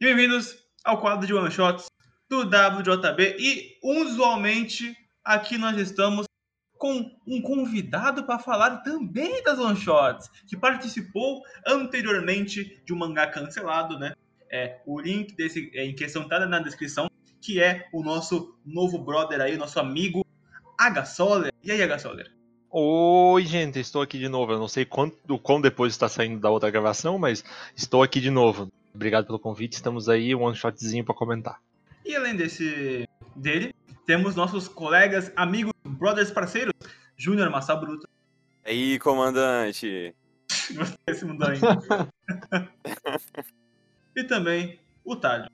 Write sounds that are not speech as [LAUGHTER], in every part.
E bem-vindos ao quadro de One Shots do WJB. E, usualmente, aqui nós estamos com um convidado para falar também das One Shots, que participou anteriormente de um mangá cancelado, né? É, o link desse é, em questão está na descrição, que é o nosso novo brother aí, nosso amigo Agasoler. E aí, Agasoler? Oi, gente, estou aqui de novo. Eu não sei quanto, quão depois está saindo da outra gravação, mas estou aqui de novo. Obrigado pelo convite. Estamos aí, um one shotzinho para comentar. E além desse dele, temos nossos colegas, amigos, brothers, parceiros, Júnior Massa Bruta. E aí, comandante? Esse mundo ainda. [LAUGHS] e também o Talho.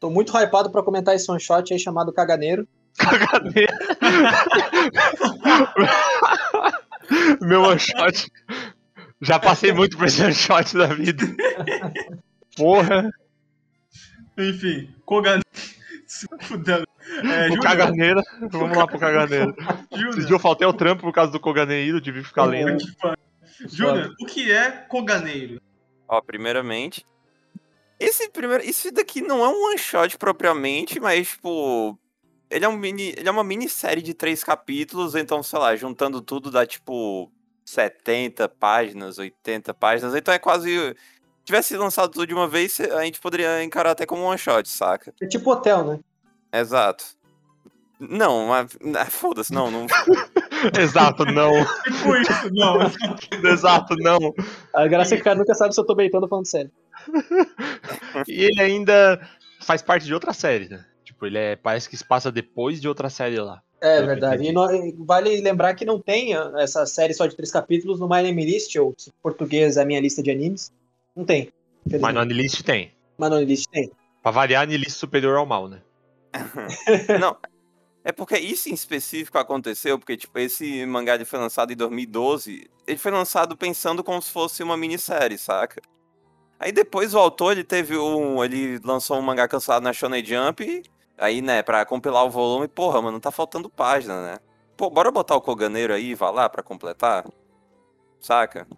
Tô muito hypado para comentar esse one shot aí chamado Caganeiro. Caganeiro. [LAUGHS] Meu one shot. Já passei muito por esse one shot da vida. [LAUGHS] Porra. Enfim, Kogan. Se fudendo. É, o Caganeira. Vamos lá pro Caganeiro. Esse dia eu faltei ao trampo por causa do Coganeiro, tive que ficar lendo. Júnior, o que é Coganeiro? Ó, primeiramente, esse primeiro, isso daqui não é um one shot propriamente, mas tipo, ele é um mini, ele é uma minissérie de três capítulos, então sei lá, juntando tudo dá tipo 70 páginas, 80 páginas, então é quase tivesse lançado tudo de uma vez, a gente poderia encarar até como um one shot, saca? É tipo hotel, né? Exato. Não, mas. Ah, foda-se, não, não. [LAUGHS] Exato, não. [LAUGHS] Tipo isso, não. [LAUGHS] Exato, não. A graça é que o cara nunca sabe se eu tô beitando falando sério. e ele ainda faz parte de outra série, né? Tipo, ele é, parece que se passa depois de outra série lá. É verdade. E no, vale lembrar que não tem essa série só de três capítulos no My Name List, ou em português a minha lista de animes. Não tem. Mas no Anilist tem. Mas no Anilist tem. Pra variar, Anilist superior ao mal, né? [LAUGHS] não. É porque isso em específico aconteceu, porque, tipo, esse mangá ele foi lançado em 2012. Ele foi lançado pensando como se fosse uma minissérie, saca? Aí depois o autor, ele teve um. Ele lançou um mangá cancelado na Shonen Jump. Aí, né, pra compilar o volume, porra, mano, tá faltando página, né? Pô, bora botar o Koganeiro aí, vá lá pra completar? Saca?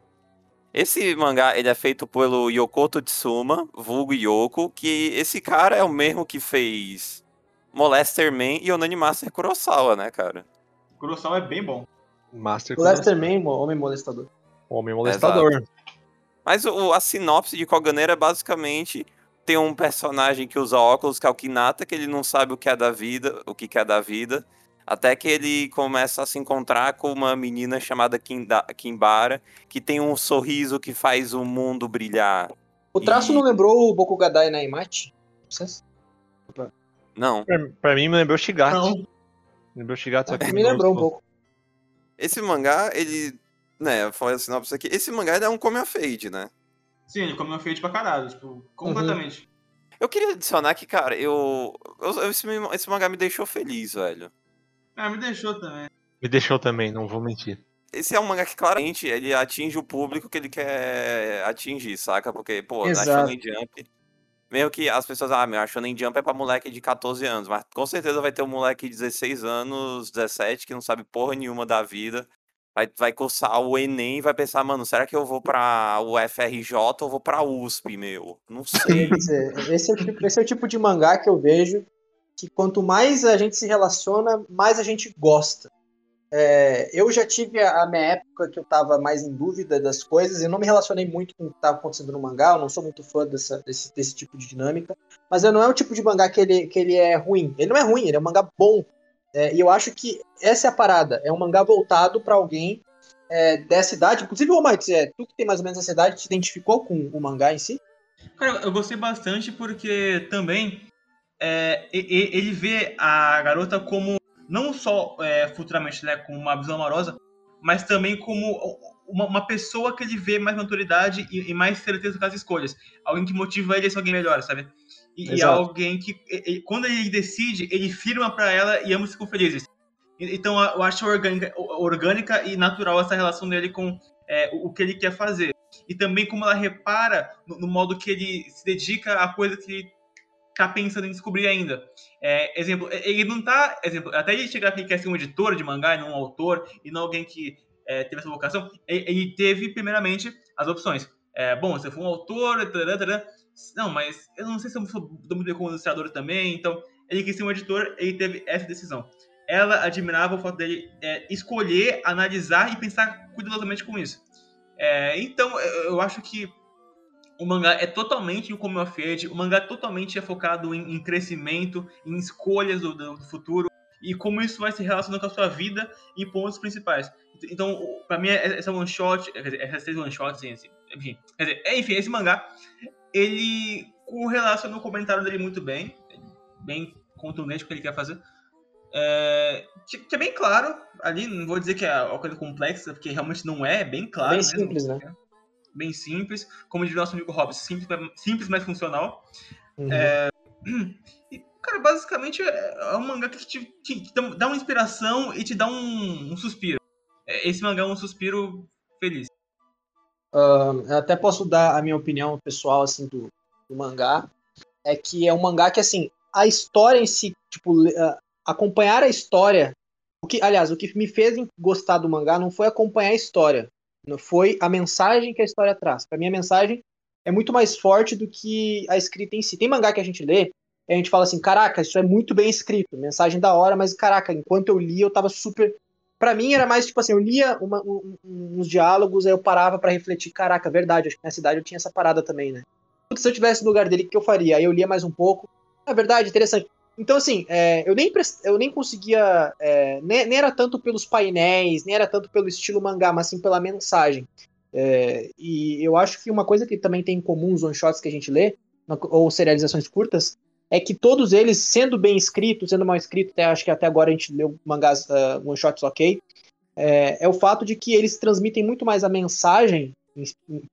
Esse mangá, ele é feito pelo Yokoto Tsuma, vulgo Yoko, que esse cara é o mesmo que fez Molester Man e Onani Master Kurosawa, né, cara? Kurosawa é bem bom. Master Molester Man, Homem Molestador. Homem Molestador. Exato. Mas o, a sinopse de Koganeira é basicamente tem um personagem que usa óculos, que é o Kinata, que ele não sabe o que é da vida, o que é da vida, até que ele começa a se encontrar com uma menina chamada Kinda, Kimbara, que tem um sorriso que faz o mundo brilhar. O traço e... não lembrou o Bokugadai Naimachi? Não. Pra, pra, mim me lembrou Shigatsu. Não. Lembrou Shigatsu aqui. Me lembrou um pouco. Esse mangá, ele. Né, eu falei a sinopse aqui. Esse mangá é um come a fade, né? Sim, ele come a fade pra caralho, tipo, completamente. Uhum. Eu queria adicionar que, cara, eu, eu esse, esse mangá me deixou feliz, velho. Ah, me deixou também. Me deixou também, não vou mentir. Esse é um mangá que claramente ele atinge o público que ele quer atingir, saca? Porque, pô, Exato. na Shonen Jump, meio que as pessoas, ah, meu, a Shonen Jump é pra moleque de 14 anos, mas com certeza vai ter um moleque de 16 anos, 17, que não sabe porra nenhuma da vida, vai, vai cursar o Enem e vai pensar, mano, será que eu vou pra o FRJ ou vou pra USP, meu? Não sei. [LAUGHS] esse, é o tipo, esse é o tipo de mangá que eu vejo que quanto mais a gente se relaciona, mais a gente gosta. É, eu já tive a, minha época que eu estava mais em dúvida das coisas, eu não me relacionei muito com o que estava acontecendo no mangá, eu não sou muito fã dessa, desse, desse tipo de dinâmica, mas não é o tipo de mangá que ele, que ele é ruim. Ele não é ruim, ele é um mangá bom. É, e eu acho que essa é a parada, é um mangá voltado para alguém é, dessa idade. Inclusive, ô Mike, é, tu que tem mais ou menos essa idade, te identificou com o mangá em si? Cara, eu gostei bastante porque também é, ele vê a garota como não só é, futuramente né, com uma visão amorosa, mas também como uma, uma, pessoa que ele vê mais maturidade e, e, mais certeza com as escolhas. Alguém que motiva ele a ser alguém melhor, sabe? E, e alguém que, ele, quando ele decide, ele firma para ela e ambos ficam felizes. Então eu acho orgânica, orgânica e natural essa relação dele com é, o que ele quer fazer. E também como ela repara no, no modo que ele se dedica à coisa que ele tá pensando em descobrir ainda. É, exemplo, ele não tá. Exemplo, até ele chegar aqui que quer ser um editor de mangá e não um autor, e não alguém que é, teve essa vocação, ele, teve, primeiramente, as opções. É, bom, se for um autor, tará, tará, não, mas eu não sei se eu sou muito como ilustrador também, então ele quis ser um editor, ele teve essa decisão. Ela admirava o fato dele é, escolher, analisar e pensar cuidadosamente com isso. É, então, eu acho que o mangá é totalmente como of Age, o mangá totalmente é focado em, em crescimento, em escolhas do, do, futuro e como isso vai se relacionar com a sua vida em pontos principais. Então, para mim, essa one shot, essas três one shots, assim, enfim, dizer, é, enfim, esse mangá, ele correlaciona o comentário dele muito bem, bem contundente com o que ele quer fazer. É, que, é bem claro ali, não vou dizer que é uma coisa complexa, porque realmente não é, é bem claro. Bem mesmo, simples, né? Bem simples, como diz nosso amigo Robson, simples, simples mas funcional. Uhum. É, [CLEARS THROAT] e, cara, basicamente é, é um mangá que te, te, te, dá uma inspiração e te dá um, um suspiro. É, esse mangá é um suspiro feliz. Uh, até posso dar a minha opinião pessoal assim do, do, mangá. É que é um mangá que assim a história em si, tipo, uh, acompanhar a história. O que, aliás, o que me fez gostar do mangá não foi acompanhar a história, foi a mensagem que a história traz. Para mim, a mensagem é muito mais forte do que a escrita em si. Tem mangá que a gente lê e a gente fala assim: caraca, isso é muito bem escrito, mensagem da hora, mas caraca, enquanto eu li, eu tava super. Para mim era mais tipo assim: eu lia uma, um, uns diálogos, aí eu parava para refletir: caraca, verdade, acho que na cidade eu tinha essa parada também, né? Se eu tivesse no lugar dele, o que eu faria? Aí eu lia mais um pouco. É verdade, interessante. Então, assim, é, eu, nem eu nem conseguia. É, nem, nem, era tanto pelos painéis, nem era tanto pelo estilo mangá, mas sim pela mensagem. É, e eu acho que uma coisa que também tem em comum os one-shots que a gente lê, ou serializações curtas, é que todos eles, sendo bem escritos, sendo mal escritos, até, acho que até agora a gente leu mangás uh, one-shots ok, é, é, o fato de que eles transmitem muito mais a mensagem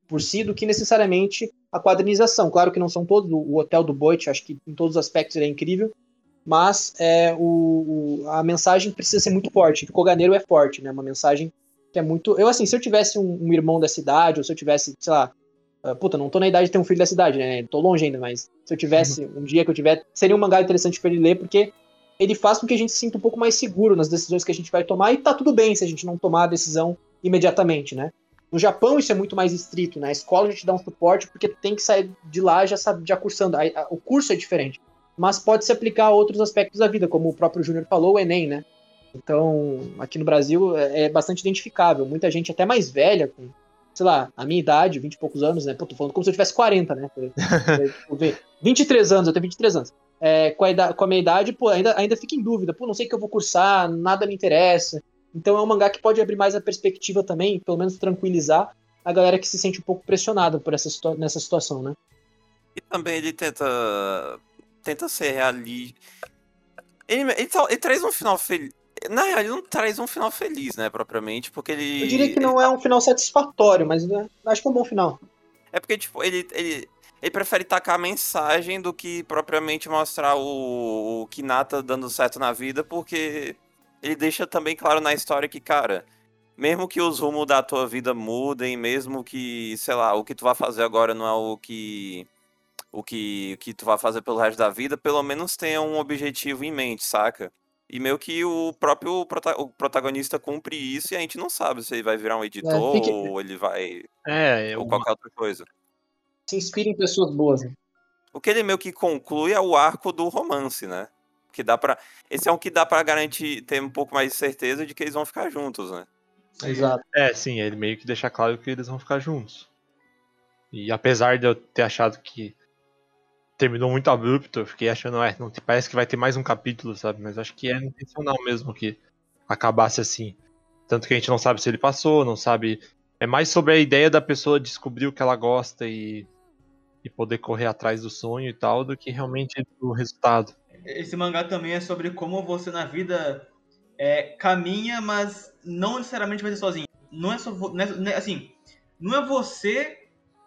por si do que necessariamente a quadrinização. Claro que não são todos, o Hotel do Boit, acho que em todos os aspectos ele é incrível, mas é, o, o, a mensagem precisa ser muito forte. O Koganeiro é forte, né? Uma mensagem que é muito. Eu, assim, se eu tivesse um, um irmão da cidade, ou se eu tivesse, sei lá. Uh, puta, não tô na idade de ter um filho da cidade, né? Tô longe ainda, mas se eu tivesse uhum. um dia que eu tiver, seria um mangá interessante para ele ler, porque ele faz com que a gente se sinta um pouco mais seguro nas decisões que a gente vai tomar, e tá tudo bem se a gente não tomar a decisão imediatamente, né? No Japão isso é muito mais estrito, né? A escola já te dá um suporte porque tem que sair de lá já, sabe, já cursando. O curso é diferente mas pode se aplicar a outros aspectos da vida, como o próprio Júnior falou, o Enem, né? Então, aqui no Brasil é, é bastante identificável. Muita gente até mais velha, com, sei lá, a minha idade, 20 e poucos anos, né? Pô, tô falando como se eu tivesse 40, né? 23 [LAUGHS] anos, eu tenho 23 anos. É, com, a idade, com a minha idade, pô, ainda, ainda fica em dúvida. Pô, não sei o que eu vou cursar, nada me interessa. Então é um mangá que pode abrir mais a perspectiva também, pelo menos tranquilizar a galera que se sente um pouco pressionada por essa nessa situação, né? E também ele tenta tenta ser realista. Ele, ele, ele, traz um final feliz. Na real, ele não traz um final feliz, né, propriamente, porque ele. Eu diria que não é um final satisfatório, mas né, acho que é um bom final. É porque, tipo, ele, ele, ele prefere tacar a mensagem do que propriamente mostrar o, o Kinata dando certo na vida, porque ele deixa também claro na história que, cara, mesmo que os rumos da tua vida mudem, mesmo que, sei lá, o que tu vai fazer agora não é o que o que, o que tu vai fazer pelo resto da vida, pelo menos tenha um objetivo em mente, saca? E meio que o próprio prota o protagonista cumpre isso e a gente não sabe se ele vai virar um é, editor é, ou ele vai. É, ou qualquer outra coisa. Se inspira em pessoas boas. Né? O que ele meio que conclui é o arco do romance, né? Que dá para Esse é um que dá para garantir, ter um pouco mais de certeza de que eles vão ficar juntos, né? Exato. É, sim, ele meio que deixa claro que eles vão ficar juntos. E apesar de eu ter achado que terminou muito abrupto, eu fiquei achando, é, não, parece que vai ter mais um capítulo, sabe? Mas acho que é intencional mesmo que acabasse assim. Tanto que a gente não sabe se ele passou, não sabe. É mais sobre a ideia da pessoa descobrir o que ela gosta e, e poder correr atrás do sonho e tal, do que realmente o resultado. Esse mangá também é sobre como você na vida é, caminha, mas não necessariamente vai ser sozinho. Não é só. É, né, assim, não é você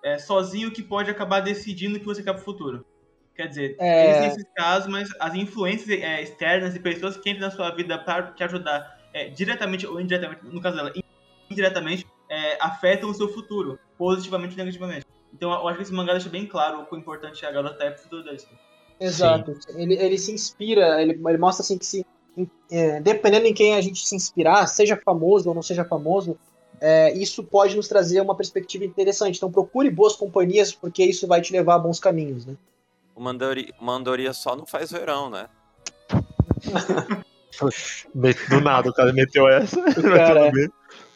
é, sozinho que pode acabar decidindo o que você quer pro futuro. Quer dizer, é... existem esses casos, mas as influências é, externas e pessoas que entram na sua vida para te ajudar é, diretamente ou indiretamente, no caso dela, indiretamente, é, afetam o seu futuro, positivamente ou negativamente. Então eu acho que esse mangá deixa bem claro o quão importante a garota é pro futuro deles. Exato. Ele, ele se inspira, ele, ele mostra assim que se. É, dependendo em quem a gente se inspirar, seja famoso ou não seja famoso, é, isso pode nos trazer uma perspectiva interessante. Então procure boas companhias, porque isso vai te levar a bons caminhos, né? O Mandori, Mandoria só não faz verão, né? [LAUGHS] Do nada, o cara meteu essa. [LAUGHS] Cara, é.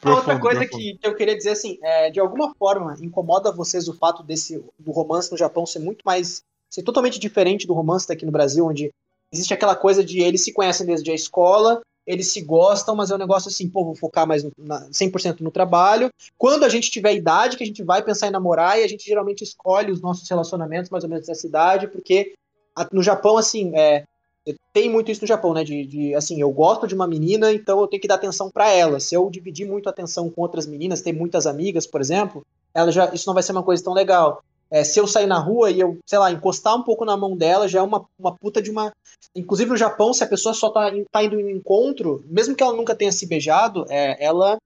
Profundo, outra coisa profundo. que, que eu queria dizer assim, é, de alguma forma incomoda vocês o fato desse do romance no Japão ser muito mais ser totalmente diferente do romance daqui no Brasil, onde existe aquela coisa de eles se conhecem desde a escola, eles se gostam, mas é um negócio assim, pô, vou focar mais no, na, 100% no trabalho. Quando a gente tiver idade, que a gente vai pensar em namorar, e a gente geralmente escolhe os nossos relacionamentos mais ou menos nessa idade, porque a- no Japão, assim, é, tem muito isso no Japão, né? De, de, assim, eu gosto de uma menina, então eu tenho que dar atenção pra ela. Se eu dividir muito a atenção com outras meninas, ter muitas amigas, por exemplo, ela já, isso não vai ser uma coisa tão legal. É, se eu sair na rua e eu, sei lá, encostar um pouco na mão dela, já é uma, uma puta de uma. Inclusive no Japão, se a pessoa só tá, tá indo em um encontro, mesmo que ela nunca tenha se beijado, é, ela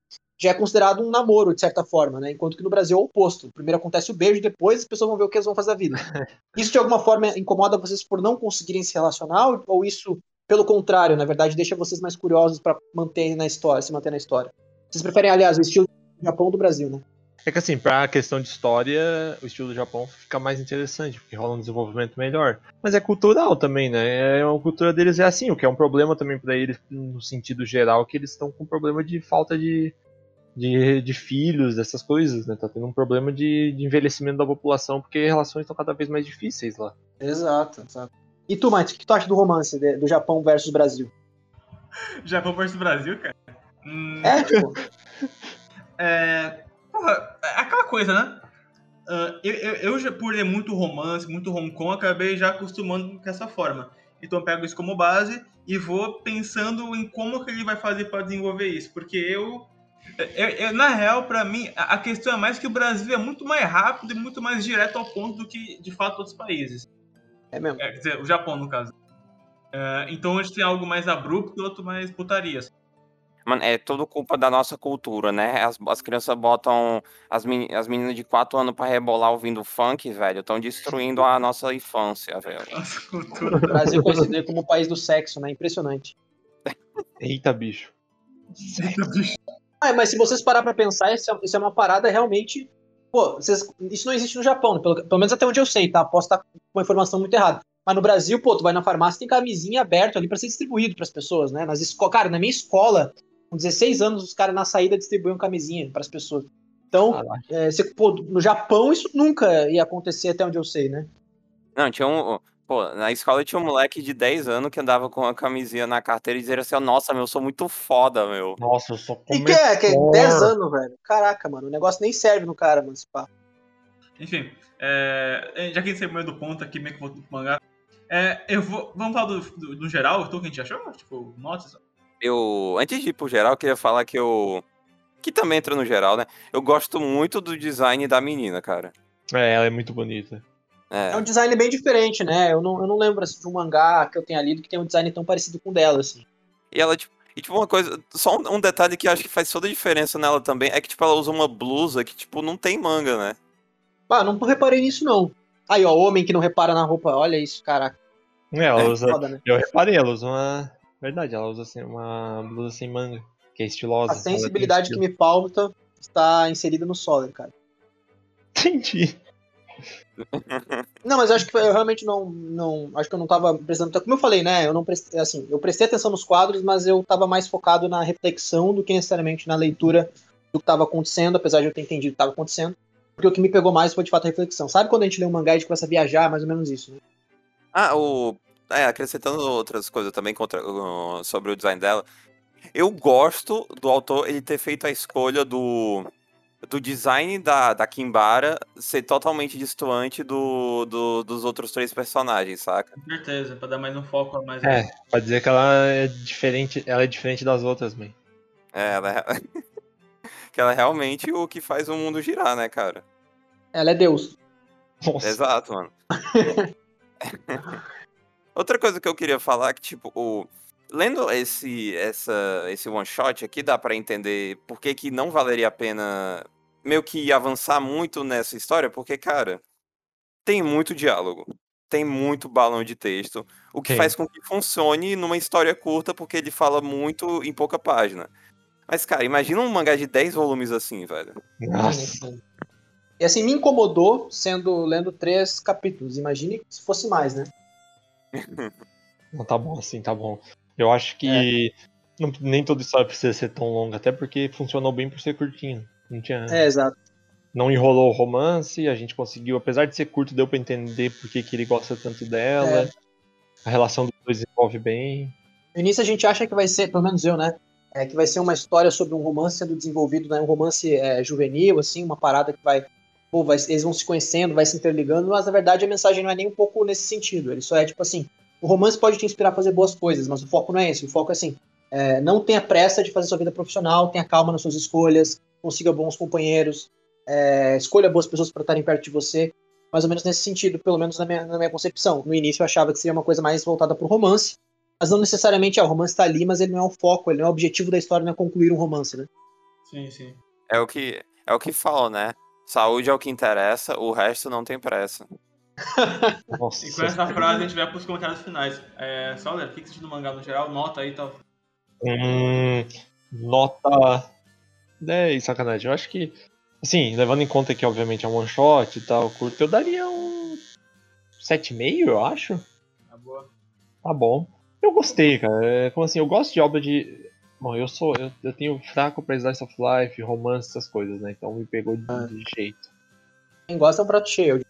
já é considerado um namoro, de certa forma, né? Enquanto que no Brasil é o oposto. Primeiro acontece o beijo, depois as pessoas vão ver o que eles vão fazer da vida. [LAUGHS] Isso de alguma forma incomoda vocês por não conseguirem se relacionar, ou- isso, pelo contrário, na verdade, deixa vocês mais curiosos pra manter na história, se manter na história? Vocês preferem, aliás, o estilo do Japão ou do Brasil, né? É que assim, pra questão de história, o estilo do Japão fica mais interessante, porque rola um desenvolvimento melhor. Mas é cultural também, né? É, a cultura deles é assim, o que é um problema também pra eles, no sentido geral, que eles estão com problema de falta de, de, de filhos, dessas coisas, né? Tá tendo um problema de, de envelhecimento da população, porque relações estão cada vez mais difíceis lá. Exato, exato. E tu, Mike, o que tu acha do romance de- do Japão versus Brasil? [LAUGHS] Japão versus Brasil, cara. Hum, É, tipo, [LAUGHS] É. Porra, é aquela coisa, né? Ah, eu, eu, eu já, por ler muito romance, muito Hong Kong, acabei já acostumando com essa forma. Então eu pego isso como base e vou pensando em como que ele vai fazer para desenvolver isso. Porque eu, eu- na real, pra mim, a a questão é mais que o Brasil é muito mais rápido e muito mais direto ao ponto do que, de fato, outros países. é mesmo. É, quer dizer, o Japão, no caso. É, então a gente tem algo mais abrupto e outro mais putaria. Mano, é tudo culpa da nossa cultura, né? As, as crianças botam as, meni- as meninas de 4 anos pra rebolar ouvindo funk, velho. Estão destruindo a nossa infância, velho. [LAUGHS] Nossa cultura. O Brasil é conhecido como o país do sexo, né? Impressionante. [LAUGHS] Eita, bicho. Ah, mas se vocês parar pra pensar, isso é, isso é uma parada realmente. Pô, vocês- isso não existe no Japão, né? pelo, pelo menos até onde eu sei, tá? Posso estar com uma informação muito errada. Mas no Brasil, pô, tu vai na farmácia tem camisinha aberta ali pra ser distribuído pras pessoas, né? Nas esco... Cara, na minha escola, com 16 anos, os caras na saída distribuíam camisinha pras pessoas. Então, é, você- pô, no Japão isso nunca ia acontecer até onde eu sei, né? Não, tinha um. Pô, na escola tinha um moleque de 10 anos que andava com uma camisinha na carteira e dizia assim: Nossa, meu, eu sou muito foda, meu. Nossa, eu sou E que é? Que é 10 anos, velho. Caraca, mano, o negócio nem serve no cara, mano. esse papo. Enfim, é, já que a gente saiu meio do ponto aqui, meio que pro mangá, é, eu vou, vamos falar do, do, do geral, o que a gente achou? Tipo, notas? Eu. Antes de ir pro geral, eu queria falar que eu. Que também entra no geral, né? Eu gosto muito do design da menina, cara. É, ela é muito bonita. É. É um design bem diferente, né? Eu não, eu não lembro assim, de um mangá que eu tenha lido que tem um design tão parecido com o dela, assim. E ela, tipo. E, tipo, uma coisa. Só um, um detalhe que eu acho que faz toda a diferença nela também é que, tipo, ela usa uma blusa que, tipo, não tem manga, né? Ah, não reparei nisso, não. Aí, ó, homem que não repara na roupa, olha isso, caraca. É, ela É, usa. Foda, né? Eu reparei, ela usa uma. Verdade, ela usa assim, uma blusa sem manga, que é estilosa. A sensibilidade que me falta está inserida no Solar, cara. Entendi. Não, mas eu acho que eu realmente não, não. Acho que eu não tava prestando. Como eu falei, né? Eu não prestei. Assim, eu prestei atenção nos quadros, mas eu tava mais focado na reflexão do que necessariamente na leitura do que tava acontecendo, apesar de eu ter entendido o que tava acontecendo. Porque o que me pegou mais foi de fato a reflexão. Sabe quando a gente lê um mangá e a gente começa a viajar? É Mais ou menos isso, né? Ah, o. É, acrescentando outras coisas também contra, uh, sobre o design dela. Eu gosto do autor ele ter feito a escolha do, do design da, da Kimbara ser totalmente distoante do, do- dos outros três personagens, saca? Com certeza, pra dar mais um foco a mais. É, pra dizer que ela é diferente, ela é diferente das outras, man. É, ela é... [LAUGHS] que ela é realmente o que faz o mundo girar, né, cara? Ela é Deus. Nossa. Exato, mano. [LAUGHS] Outra coisa que eu queria falar é que, tipo, o... lendo esse, essa, esse one shot aqui, dá pra entender por que, que não valeria a pena meio que avançar muito nessa história, porque, cara, tem muito diálogo, tem muito balão de texto, o que Tem. faz com que funcione numa história curta, porque ele fala muito em pouca página. Mas, cara, imagina um mangá de 10 volumes assim, velho. Nossa. E assim, me incomodou sendo lendo três capítulos. Imagine se fosse mais, né? Não, tá bom assim, tá bom. Eu acho que não- nem toda história precisa ser tão longa, até porque funcionou bem por ser curtinho. Não tinha. É, exato. Não enrolou o romance, a gente conseguiu, apesar de ser curto, deu pra entender por que, que ele gosta tanto dela. É. A relação dos dois desenvolve bem. No início a gente acha que vai ser, pelo menos eu, né? É, que vai ser uma história sobre um romance sendo desenvolvido, né? Um romance é, juvenil, assim, uma parada que vai, pô, vai. Eles vão se conhecendo, vai se interligando, mas na verdade a mensagem não é nem um pouco nesse sentido. Ele só é tipo assim: o romance pode te inspirar a fazer boas coisas, mas o foco não é esse. O foco é assim: é, não tenha pressa de fazer sua vida profissional, tenha calma nas suas escolhas, consiga bons companheiros, é, escolha boas pessoas para estarem perto de você. Mais ou menos nesse sentido, pelo menos na minha, na minha concepção. No início eu achava que seria uma coisa mais voltada para o romance, mas não necessariamente, ah, o romance tá ali, mas ele não é o foco, ele não é o objetivo da história, não é concluir um romance, né? Sim, sim. É o que, é o que falam, né? Saúde é o que interessa, o resto não tem pressa. [LAUGHS] Nossa. E com essa frase a gente vai pros comentários finais. É, Sauler, o achou do mangá no geral? Nota aí, tá? Hum, nota 10, sacanagem. Eu acho que, assim, levando em conta que obviamente é um one shot e tal, curto, eu daria um 7,5, eu acho. Tá boa. Tá bom. Eu gostei, cara. É, como assim, eu gosto de obra de. Bom, eu sou. Eu, eu tenho fraco pra Slice of Life, romance, essas coisas, né? Então me pegou de, de jeito. Quem gosta é um prato cheio.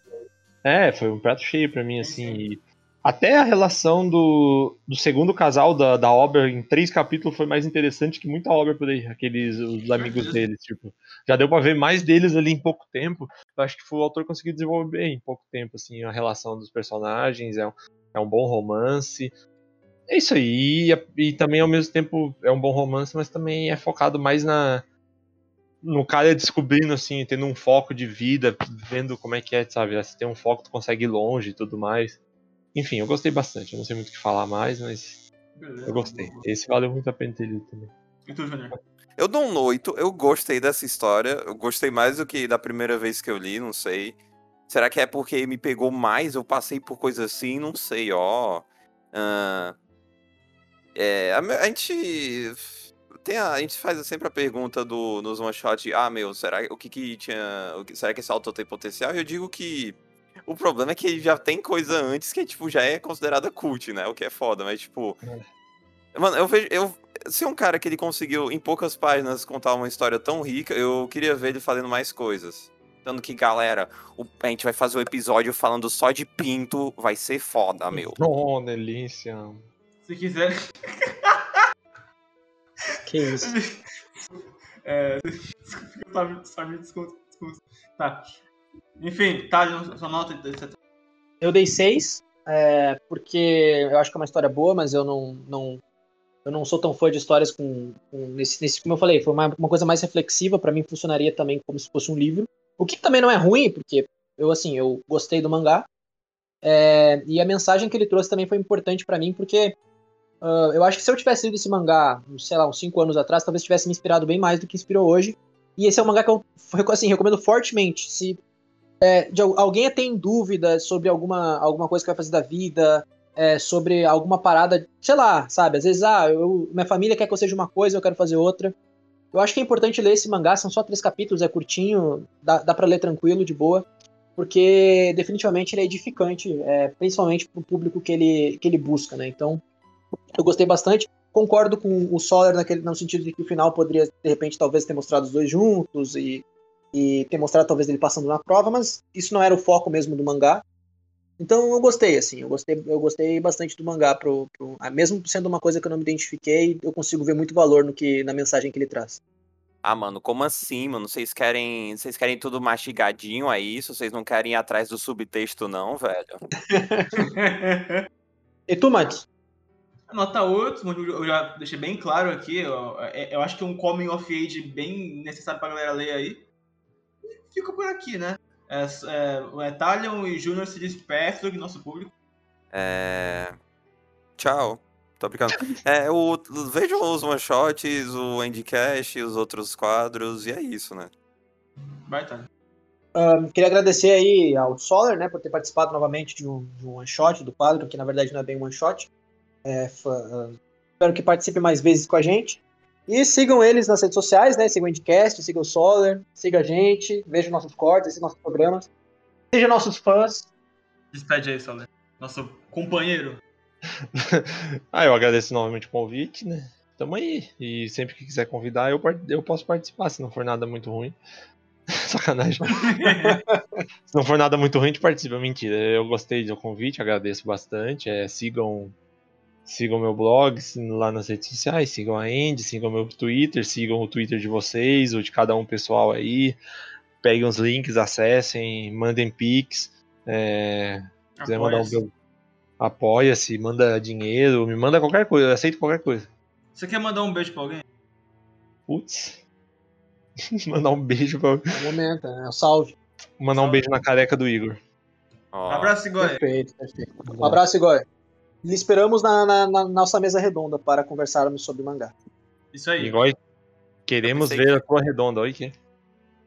É, foi um prato cheio pra mim, assim. e até a relação do, do segundo casal da, da obra em três capítulos foi mais interessante que muita obra por aí, aqueles os amigos deles, tipo. Já deu pra ver mais deles ali em pouco tempo. Eu acho que foi, o autor conseguiu desenvolver bem em pouco tempo, assim, a relação dos personagens, é um, é um bom romance. É isso aí, e, e também ao mesmo tempo é um bom romance, mas também é focado mais na, no cara descobrindo, assim, tendo um foco de vida, vendo como é que é, sabe? Se tem um foco, tu consegue ir longe e tudo mais. Enfim, eu gostei bastante. Eu não sei muito o que falar mais, mas Beleza. eu gostei. Esse valeu muito a pena ter lido também. E tu? Eu dou um 8, eu gostei dessa história, eu gostei mais do que da primeira vez que eu li, não sei. Será que é porque me pegou mais, eu passei por coisa assim, não sei, ó. Ah, é, a, a gente tem a, a gente faz sempre a pergunta do nos one shot, ah, meu, será o que que tinha, o que, será que esse autor tem potencial? E eu digo que o problema é que já tem coisa antes que tipo já é considerada cult, né? O que é foda, mas tipo, Mano, eu vejo. Eu, se um cara que ele conseguiu, em poucas páginas, contar uma história tão rica, eu queria ver ele fazendo mais coisas. Tanto que, galera, o- a gente vai fazer um episódio falando só de pinto, vai ser foda, meu. Oh, delícia. Se quiser. Que isso. [LAUGHS] É. Sabe, desculpa, desculpa. Tá. Enfim, tá, sua nota. etc. Eu dei seis, é, porque eu acho que é uma história boa, mas eu não, não, eu não sou tão fã de histórias com, com nesse, nesse, como eu falei, foi uma, uma coisa mais reflexiva, pra mim funcionaria também como se fosse um livro. O que também não é ruim, porque eu assim, eu gostei do mangá. é, e a mensagem que ele trouxe também foi importante pra mim, porque ah, eu acho que se eu tivesse lido esse mangá, sei lá, uns 5 anos atrás, talvez tivesse me inspirado bem mais do que inspirou hoje. E esse é um mangá que eu assim, recomendo fortemente. Se é, de al- alguém tem dúvida sobre alguma, alguma coisa que vai fazer da vida, é, sobre alguma parada, sei lá, sabe? Às vezes, ah, eu- minha família quer que eu seja uma coisa, eu quero fazer outra. Eu acho que é importante ler esse mangá, são só três capítulos, é curtinho, dá, dá pra ler tranquilo, de boa, porque definitivamente ele é edificante, é, principalmente pro público que ele, que ele busca, né? Então, eu gostei bastante. Concordo com o Soler naquele, no sentido de que o final poderia, de repente, talvez ter mostrado os dois juntos e e ter mostrado talvez ele passando na prova, mas isso não era o foco mesmo do mangá. Então eu gostei, assim, eu gostei, eu gostei bastante do mangá, pro, pro- ah, mesmo sendo uma coisa que eu não me identifiquei, eu consigo ver muito valor no que na mensagem que ele traz. Ah, mano, como assim, mano? Vocês querem, vocês querem tudo mastigadinho, é isso? Vocês não querem ir atrás do subtexto, não, velho? [LAUGHS] E tu, Max? Nota 8, mas eu já deixei bem claro aqui. ó, é- Eu acho que é um coming of age bem necessário pra galera ler aí. E Fica por aqui, né? É, é, o Etalion e Júnior se despeçam do nosso público. É. Tchau. Tô brincando. É, o... Vejam os one-shots, o Endcast, os outros quadros, e é isso, né? Vai, Etalion. Ahn, queria agradecer aí ao Solar, né, por ter participado novamente de um, de um one shot do quadro, que na verdade não é bem um one shot. É, fa- ah, espero que participe mais vezes com a gente. E sigam eles nas redes sociais, né? Sigam o Endcast, sigam o Solar, sigam a gente, vejam nossos cortes, nossos programas. Sejam nossos fãs. Despede aí, Soler. Nosso companheiro. [LAUGHS] ah, eu agradeço novamente o convite, né? Tamo aí. E sempre que quiser convidar, eu, eu posso participar, se não for nada muito ruim. [LAUGHS] Sacanagem. [LAUGHS] se não for nada muito ruim, a gente participa. Mentira. Eu gostei do convite, agradeço bastante. É, sigam sigam meu blog lá nas redes sociais, sigam a Andy, sigam meu Twitter, sigam o Twitter de vocês, ou de cada um pessoal aí. Peguem os links, acessem, mandem pics. É, quiser mandar um meu apoia-se, manda dinheiro, me manda qualquer coisa, eu aceito qualquer coisa. Você quer mandar um beijo pra alguém? Putz. [LAUGHS] mandar um beijo pra alguém. É o momento, é o salve. Mandar salve. um beijo na careca do Igor. Oh. Abraço, Igor. Perfeito, perfeito. Um abraço, Igor. E esperamos na, na, na, nossa mesa redonda para conversarmos sobre mangá. Isso aí. Igor, queremos ver que... a tua redonda, oi que.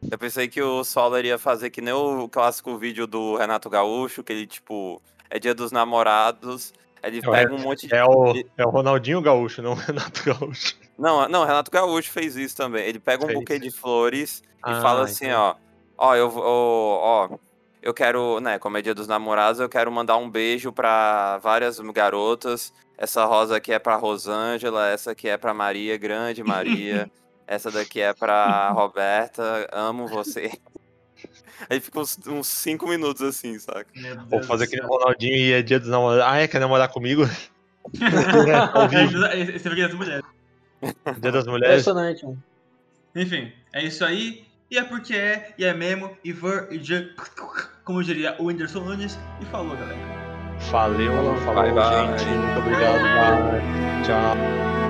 Eu pensei que o Solar ia fazer que nem o clássico vídeo do Renato Gaúcho, que ele, tipo, é dia dos namorados, ele é, pega um monte de. É o, é o Ronaldinho Gaúcho, não o Renato Gaúcho. Não, não, Renato Gaúcho fez isso também. Ele pega um fez. buquê de flores ah, e fala assim, então. ó. Ó, eu vou. Ó, eu quero, né, como é dia dos namorados, eu quero mandar um beijo para várias garotas. Essa rosa aqui é pra Rosângela, essa aqui é pra Maria, grande Maria. [LAUGHS] essa daqui é pra Roberta, amo você. [LAUGHS] Aí fica uns 5 minutos assim, saca? Vou fazer aquele Ronaldinho e é dia dos namorados. Ah, é? Quer namorar comigo? [LAUGHS] Esse é dia das mulheres. Dia das mulheres. Impressionante, mano. Enfim, é isso aí. E é porque é, e é mesmo, e ver, e já, como diria o Whindersson Nunes. E falou, galera. Valeu, falou, falou, bye, gente. Bye. Muito obrigado. Bye. Tchau.